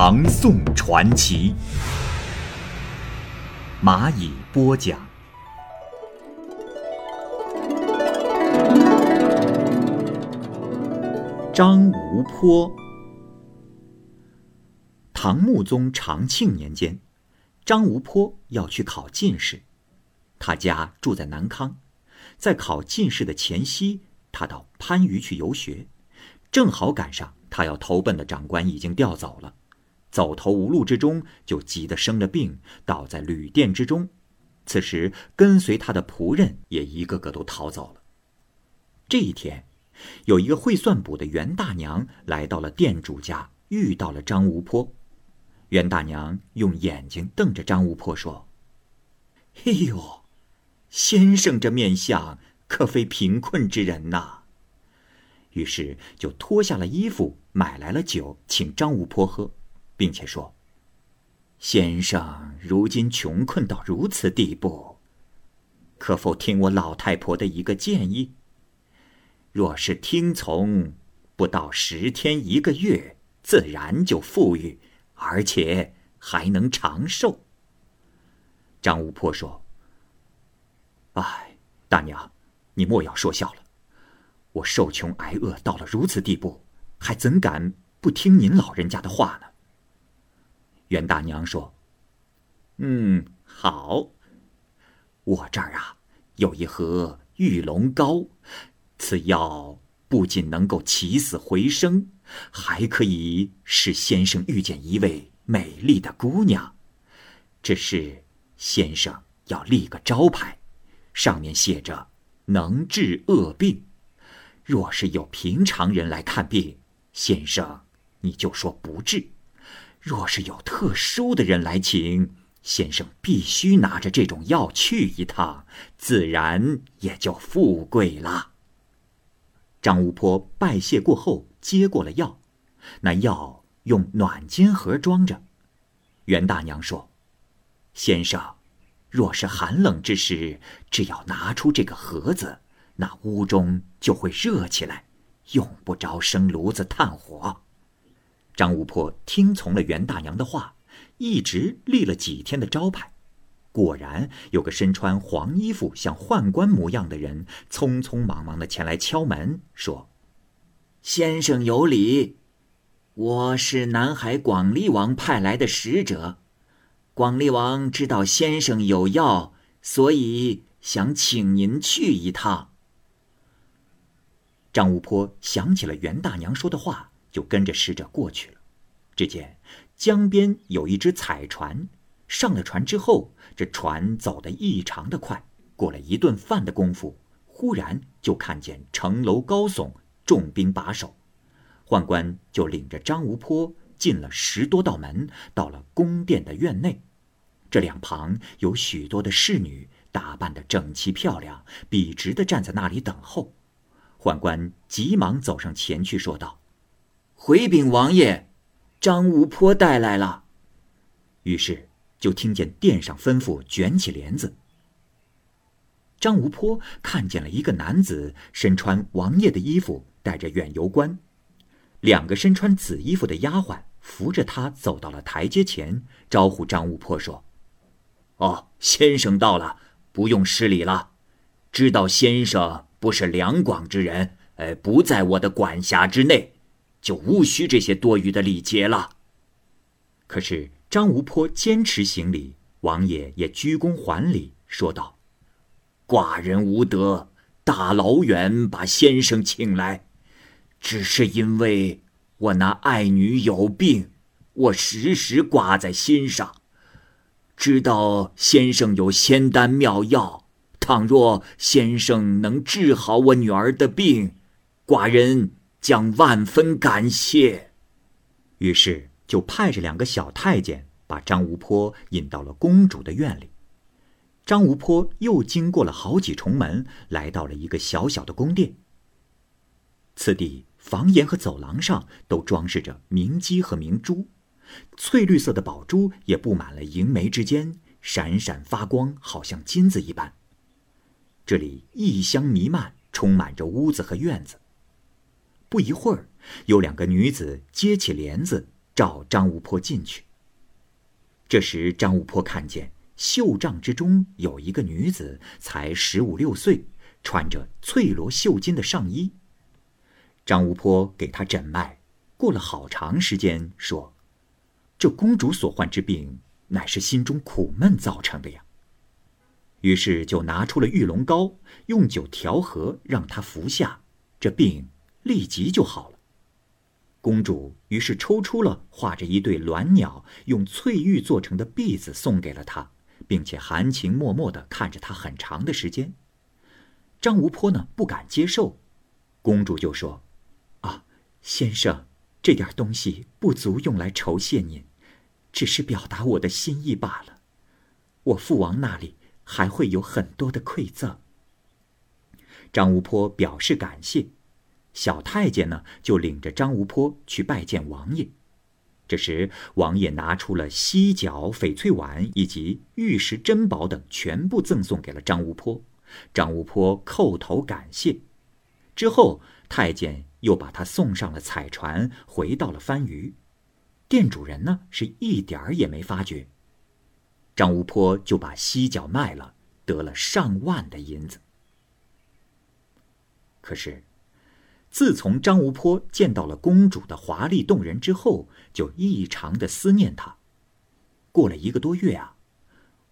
唐宋传奇》，蚂蚁播讲。张无坡。唐穆宗长庆年间，张无坡要去考进士，他家住在南康，在考进士的前夕。他到番禺去游学，正好赶上他要投奔的长官已经调走了，走投无路之中，就急得生了病，倒在旅店之中。此时跟随他的仆人也一个个都逃走了。这一天，有一个会算卜的袁大娘来到了店主家，遇到了张无坡。袁大娘用眼睛瞪着张无坡说：“哎呦，先生这面相。”可非贫困之人呐。于是就脱下了衣服，买来了酒，请张无坡喝，并且说：“先生如今穷困到如此地步，可否听我老太婆的一个建议？若是听从，不到十天一个月，自然就富裕，而且还能长寿。”张无坡说：“哎，大娘。”你莫要说笑了，我受穷挨饿到了如此地步，还怎敢不听您老人家的话呢？袁大娘说：“嗯，好。我这儿啊有一盒玉龙膏，此药不仅能够起死回生，还可以使先生遇见一位美丽的姑娘。只是先生要立个招牌，上面写着。”能治恶病，若是有平常人来看病，先生你就说不治；若是有特殊的人来请，先生必须拿着这种药去一趟，自然也就富贵了。张无坡拜谢过后，接过了药，那药用暖金盒装着。袁大娘说：“先生。”若是寒冷之时，只要拿出这个盒子，那屋中就会热起来，用不着生炉子炭火。张五婆听从了袁大娘的话，一直立了几天的招牌。果然有个身穿黄衣服、像宦官模样的人，匆匆忙忙的前来敲门，说：“先生有礼，我是南海广利王派来的使者。”广利王知道先生有药，所以想请您去一趟。张无坡想起了袁大娘说的话，就跟着使者过去了。只见江边有一只彩船，上了船之后，这船走得异常的快。过了一顿饭的功夫，忽然就看见城楼高耸，重兵把守。宦官就领着张无坡进了十多道门，到了宫殿的院内。这两旁有许多的侍女，打扮的整齐漂亮，笔直的站在那里等候。宦官急忙走上前去，说道：“回禀王爷，张无坡带来了。”于是就听见殿上吩咐卷起帘子。张无坡看见了一个男子，身穿王爷的衣服，带着远游官。两个身穿紫衣服的丫鬟扶着他走到了台阶前，招呼张无坡说。哦，先生到了，不用施礼了。知道先生不是两广之人，呃，不在我的管辖之内，就无需这些多余的礼节了。可是张无坡坚持行礼，王爷也鞠躬还礼，说道：“寡人无德，大老远把先生请来，只是因为我那爱女有病，我时时挂在心上。”知道先生有仙丹妙药，倘若先生能治好我女儿的病，寡人将万分感谢。于是就派着两个小太监把张无坡引到了公主的院里。张无坡又经过了好几重门，来到了一个小小的宫殿。此地房檐和走廊上都装饰着明基和明珠，翠绿色的宝珠也布满了银眉之间，闪闪发光，好像金子一般。这里异香弥漫，充满着屋子和院子。不一会儿，有两个女子揭起帘子，召张无坡进去。这时，张无坡看见袖帐之中有一个女子，才十五六岁，穿着翠罗绣金的上衣。张无坡给她诊脉，过了好长时间，说：“这公主所患之病，乃是心中苦闷造成的呀。”于是就拿出了玉龙膏，用酒调和，让她服下，这病立即就好了。公主于是抽出了画着一对鸾鸟、用翠玉做成的篦子，送给了他，并且含情脉脉地看着他很长的时间。张无坡呢不敢接受，公主就说：“啊，先生，这点东西不足用来酬谢您，只是表达我的心意罢了。我父王那里。”还会有很多的馈赠。张无坡表示感谢，小太监呢就领着张无坡去拜见王爷。这时，王爷拿出了犀角、翡翠碗以及玉石珍宝等，全部赠送给了张无坡。张无坡叩头感谢，之后太监又把他送上了彩船，回到了番禺。店主人呢是一点儿也没发觉。张无坡就把犀角卖了，得了上万的银子。可是，自从张无坡见到了公主的华丽动人之后，就异常的思念她。过了一个多月啊，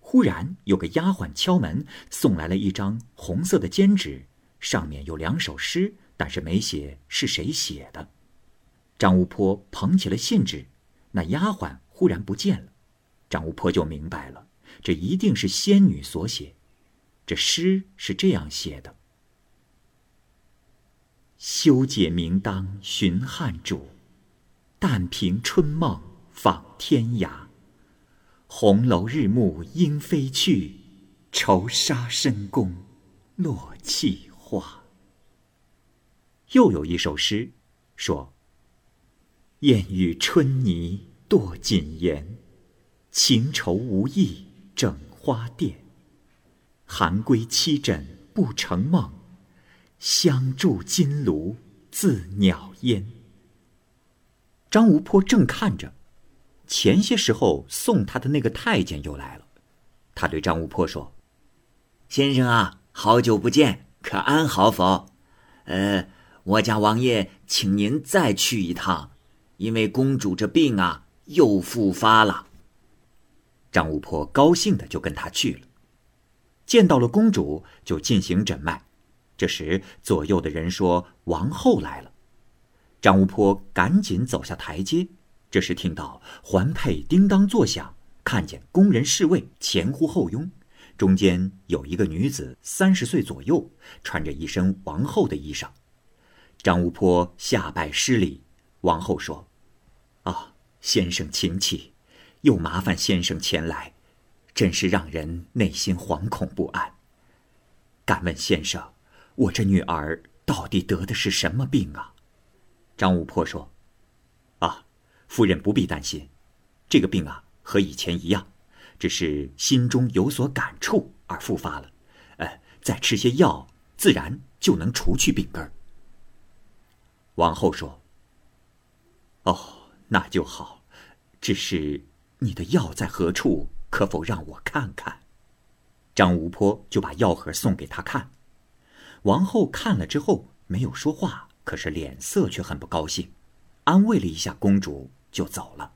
忽然有个丫鬟敲门，送来了一张红色的笺纸，上面有两首诗，但是没写是谁写的。张无坡捧起了信纸，那丫鬟忽然不见了。张无坡就明白了，这一定是仙女所写。这诗是这样写的：“休解明当寻汉主，但凭春梦访天涯。红楼日暮莺飞去，愁杀深宫落弃花。”又有一首诗，说：“燕语春泥堕锦言。”情愁无意整花钿，寒归七枕不成梦，香伫金炉自袅烟。张无坡正看着，前些时候送他的那个太监又来了。他对张无坡说：“先生啊，好久不见，可安好否？呃，我家王爷请您再去一趟，因为公主这病啊又复发了。”张无坡高兴的就跟他去了，见到了公主就进行诊脉。这时左右的人说王后来了，张无坡赶紧走下台阶。这时听到环佩叮当作响，看见宫人侍卫前呼后拥，中间有一个女子三十岁左右，穿着一身王后的衣裳。张无坡下拜施礼，王后说：“啊，先生请起。”又麻烦先生前来，真是让人内心惶恐不安。敢问先生，我这女儿到底得的是什么病啊？张无坡说：“啊，夫人不必担心，这个病啊和以前一样，只是心中有所感触而复发了。呃，再吃些药，自然就能除去病根。”王后说：“哦，那就好，只是……”你的药在何处？可否让我看看？张无坡就把药盒送给他看。王后看了之后没有说话，可是脸色却很不高兴，安慰了一下公主就走了。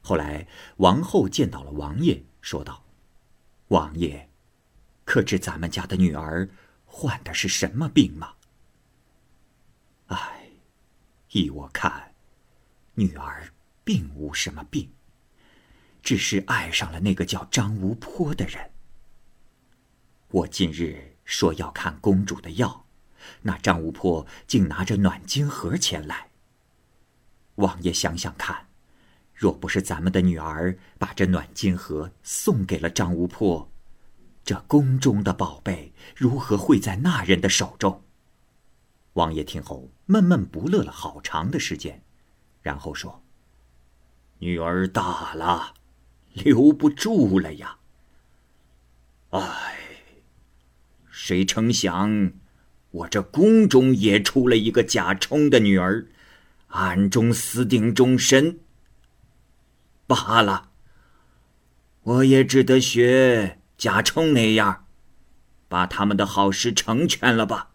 后来王后见到了王爷，说道：“王爷，可知咱们家的女儿患的是什么病吗？”唉，依我看，女儿。并无什么病，只是爱上了那个叫张无坡的人。我近日说要看公主的药，那张无坡竟拿着暖金盒前来。王爷想想看，若不是咱们的女儿把这暖金盒送给了张巫婆，这宫中的宝贝如何会在那人的手中？王爷听后闷闷不乐了好长的时间，然后说：“女儿大了，留不住了呀。唉，谁成想，我这宫中也出了一个贾充的女儿，暗中私定终身。”罢了，我也只得学贾充那样，把他们的好事成全了吧。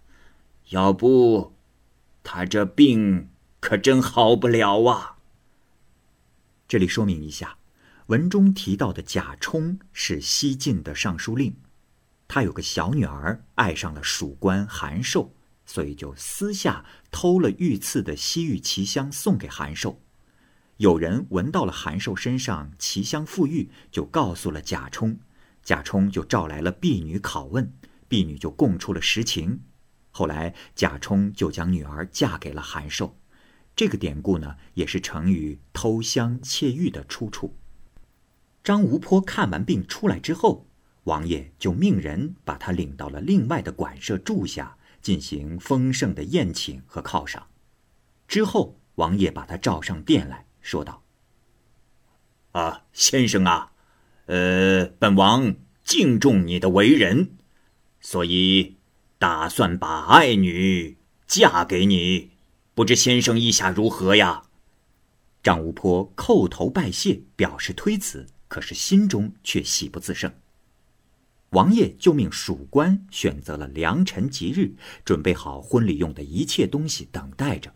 要不，他这病可真好不了啊。这里说明一下，文中提到的贾充是西晋的尚书令，他有个小女儿爱上了蜀官韩寿，所以就私下偷了御赐的西域奇香送给韩寿。有人闻到了韩寿身上奇香馥郁，就告诉了贾充，贾充就召来了婢女拷问，婢女就供出了实情。后来贾充就将女儿嫁给了韩寿。这个典故呢，也是成语“偷香窃玉”的出处。张无坡看完病出来之后，王爷就命人把他领到了另外的馆舍住下，进行丰盛的宴请和犒赏。之后，王爷把他召上殿来。说道：“啊，先生啊，呃，本王敬重你的为人，所以打算把爱女嫁给你，不知先生意下如何呀？”张无坡叩头拜谢，表示推辞，可是心中却喜不自胜。王爷就命属官选择了良辰吉日，准备好婚礼用的一切东西，等待着。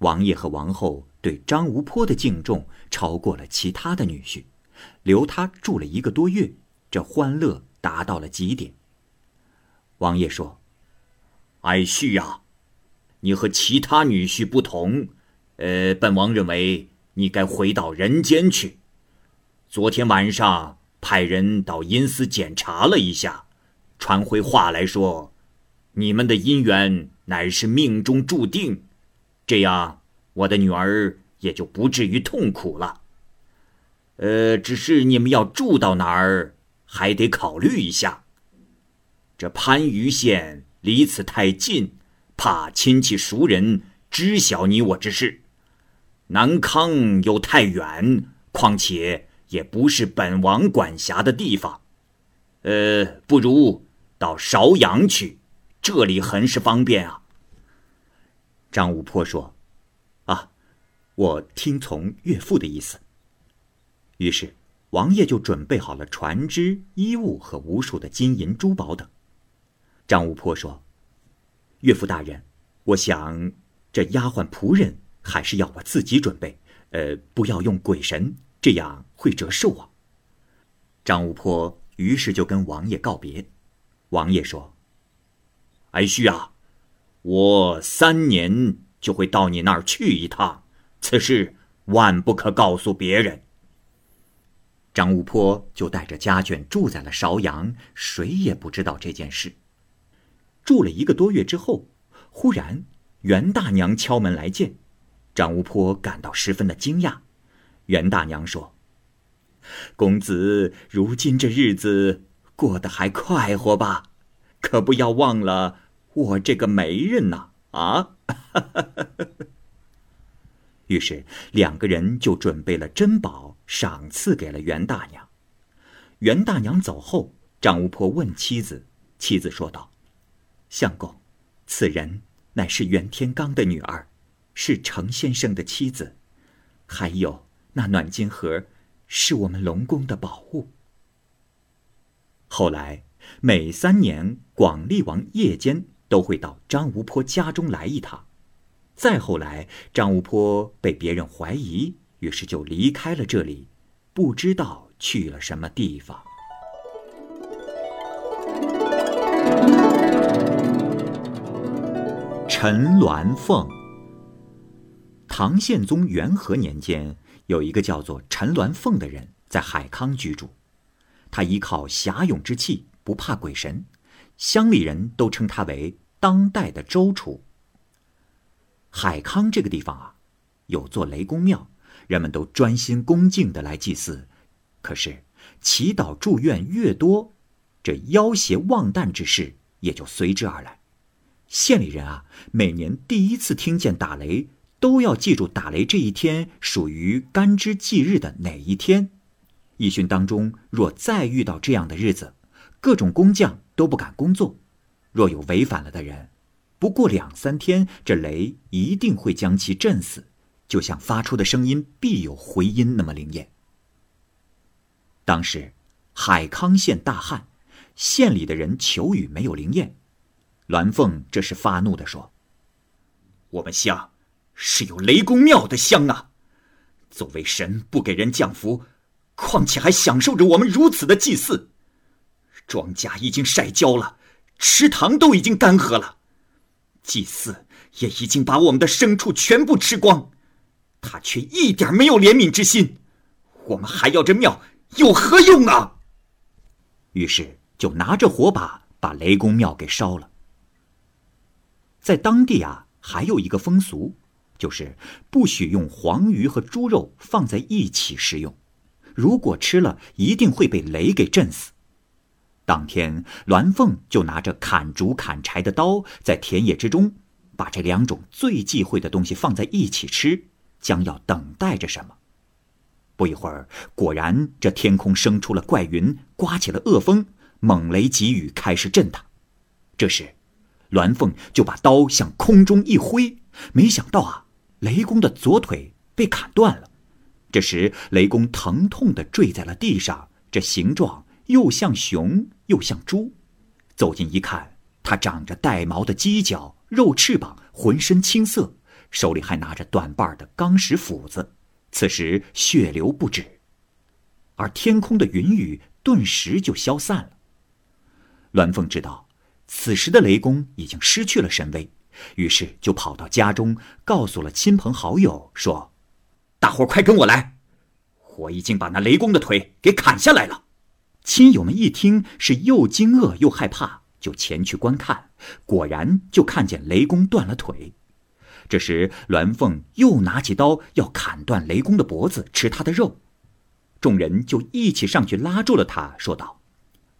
王爷和王后对张无坡的敬重超过了其他的女婿，留他住了一个多月，这欢乐达到了极点。王爷说：“爱婿呀，你和其他女婿不同，呃，本王认为你该回到人间去。昨天晚上派人到阴司检查了一下，传回话来说，你们的姻缘乃是命中注定。”这样，我的女儿也就不至于痛苦了。呃，只是你们要住到哪儿，还得考虑一下。这番禺县离此太近，怕亲戚熟人知晓你我之事；南康又太远，况且也不是本王管辖的地方。呃，不如到邵阳去，这里很是方便啊。张武坡说：“啊，我听从岳父的意思。”于是王爷就准备好了船只、衣物和无数的金银珠宝等。张武坡说：“岳父大人，我想这丫鬟仆人还是要我自己准备，呃，不要用鬼神，这样会折寿啊。”张无坡于是就跟王爷告别。王爷说：“哀婿啊。”我三年就会到你那儿去一趟，此事万不可告诉别人。张无坡就带着家眷住在了邵阳，谁也不知道这件事。住了一个多月之后，忽然袁大娘敲门来见，张无坡感到十分的惊讶。袁大娘说：“公子如今这日子过得还快活吧？可不要忘了。”我这个媒人呐，啊！于是两个人就准备了珍宝，赏赐给了袁大娘。袁大娘走后，张巫婆问妻子，妻子说道：“相公，此人乃是袁天罡的女儿，是程先生的妻子。还有那暖金盒，是我们龙宫的宝物。”后来每三年，广利王夜间。都会到张无坡家中来一趟。再后来，张无坡被别人怀疑，于是就离开了这里，不知道去了什么地方。陈鸾凤。唐宪宗元和年间，有一个叫做陈鸾凤的人在海康居住，他依靠侠勇之气，不怕鬼神，乡里人都称他为。当代的周楚。海康这个地方啊，有座雷公庙，人们都专心恭敬的来祭祀。可是，祈祷祝愿越多，这妖邪妄诞之事也就随之而来。县里人啊，每年第一次听见打雷，都要记住打雷这一天属于干支忌日的哪一天。义训当中，若再遇到这样的日子，各种工匠都不敢工作。若有违反了的人，不过两三天，这雷一定会将其震死，就像发出的声音必有回音那么灵验。当时，海康县大旱，县里的人求雨没有灵验。栾凤这是发怒的说：“我们乡是有雷公庙的香啊，作为神不给人降福，况且还享受着我们如此的祭祀。庄稼已经晒焦了，池塘都已经干涸了，祭祀也已经把我们的牲畜全部吃光，他却一点没有怜悯之心。我们还要这庙？”有何用啊？于是就拿着火把把雷公庙给烧了。在当地啊，还有一个风俗，就是不许用黄鱼和猪肉放在一起食用，如果吃了，一定会被雷给震死。当天，栾凤就拿着砍竹砍柴的刀，在田野之中，把这两种最忌讳的东西放在一起吃，将要等待着什么。不一会儿，果然这天空生出了怪云，刮起了恶风，猛雷急雨开始震他。这时，栾凤就把刀向空中一挥，没想到啊，雷公的左腿被砍断了。这时，雷公疼痛的坠在了地上，这形状又像熊又像猪。走近一看，他长着带毛的犄角，肉翅膀，浑身青色，手里还拿着短把的钢石斧子。此时血流不止，而天空的云雨顿时就消散了。栾凤知道，此时的雷公已经失去了神威，于是就跑到家中，告诉了亲朋好友，说：“大伙快跟我来，我已经把那雷公的腿给砍下来了。”亲友们一听，是又惊愕又害怕，就前去观看，果然就看见雷公断了腿。这时，栾凤又拿起刀要砍断雷公的脖子，吃他的肉。众人就一起上去拉住了他，说道：“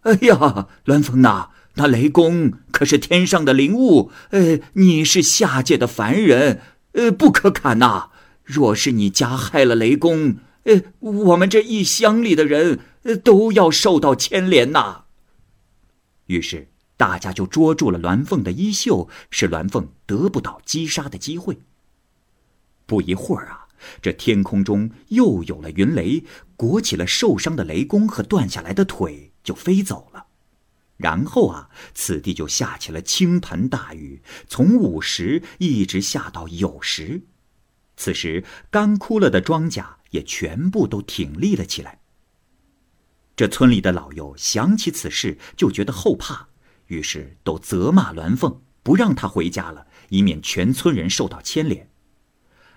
哎呀，栾凤呐，那雷公可是天上的灵物，呃，你是下界的凡人，呃，不可砍呐。若是你加害了雷公，呃，我们这一乡里的人，都要受到牵连呐。”于是。大家就捉住了栾凤的衣袖，使栾凤得不到击杀的机会。不一会儿啊，这天空中又有了云雷，裹起了受伤的雷公和断下来的腿，就飞走了。然后啊，此地就下起了倾盆大雨，从午时一直下到酉时。此时干枯了的庄稼也全部都挺立了起来。这村里的老幼想起此事，就觉得后怕。于是都责骂栾凤，不让他回家了，以免全村人受到牵连。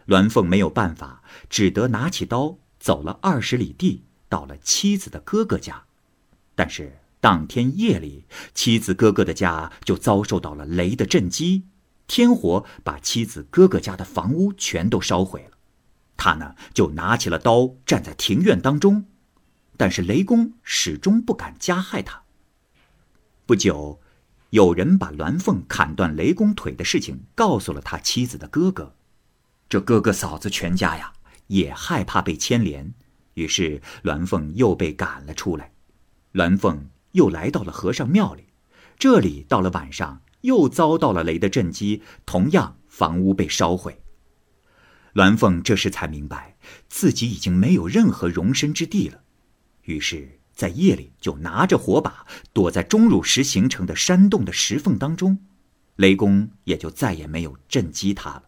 栾凤没有办法，只得拿起刀走了二十里地，到了妻子的哥哥家。但是当天夜里，妻子哥哥的家就遭受到了雷的震击，天火把妻子哥哥家的房屋全都烧毁了。他呢，就拿起了刀，站在庭院当中，但是雷公始终不敢加害他。不久。有人把栾凤砍断雷公腿的事情告诉了他妻子的哥哥，这哥哥嫂子全家呀也害怕被牵连，于是栾凤又被赶了出来。栾凤又来到了和尚庙里，这里到了晚上又遭到了雷的震击，同样房屋被烧毁。栾凤这时才明白自己已经没有任何容身之地了，于是。在夜里，就拿着火把躲在钟乳石形成的山洞的石缝当中，雷公也就再也没有震击他了。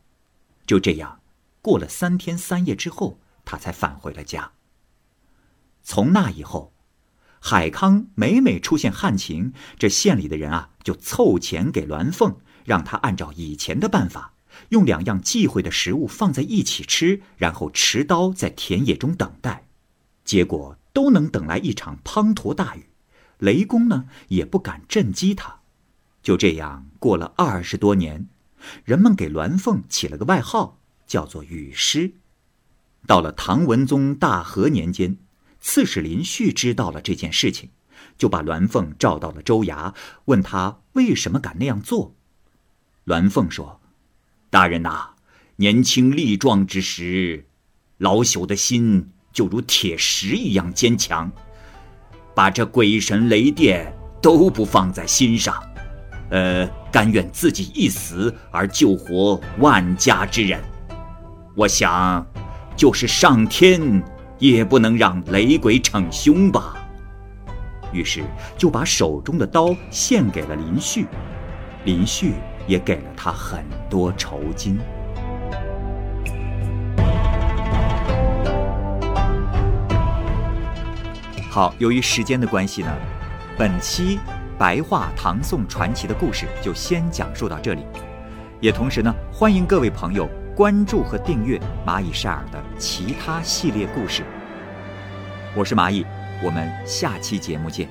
就这样，过了三天三夜之后，他才返回了家。从那以后，海康每每出现旱情，这县里的人啊就凑钱给栾凤，让他按照以前的办法，用两样忌讳的食物放在一起吃，然后持刀在田野中等待。结果。都能等来一场滂沱大雨，雷公呢也不敢震击他。就这样过了二十多年，人们给栾凤起了个外号，叫做雨师。到了唐文宗大和年间，刺史林旭知道了这件事情，就把栾凤召到了州衙，问他为什么敢那样做。栾凤说：“大人呐，年轻力壮之时，老朽的心就如铁石一样坚强，把这鬼神雷电都不放在心上，呃，甘愿自己一死而救活万家之人。我想。”就是上天也不能让雷鬼逞凶吧。于是就把手中的刀献给了林旭，林旭也给了他很多酬金。好，由于时间的关系呢，本期白话唐宋传奇的故事就先讲述到这里，也同时呢，欢迎各位朋友。关注和订阅蚂蚁晒尔的其他系列故事。我是蚂蚁，我们下期节目见。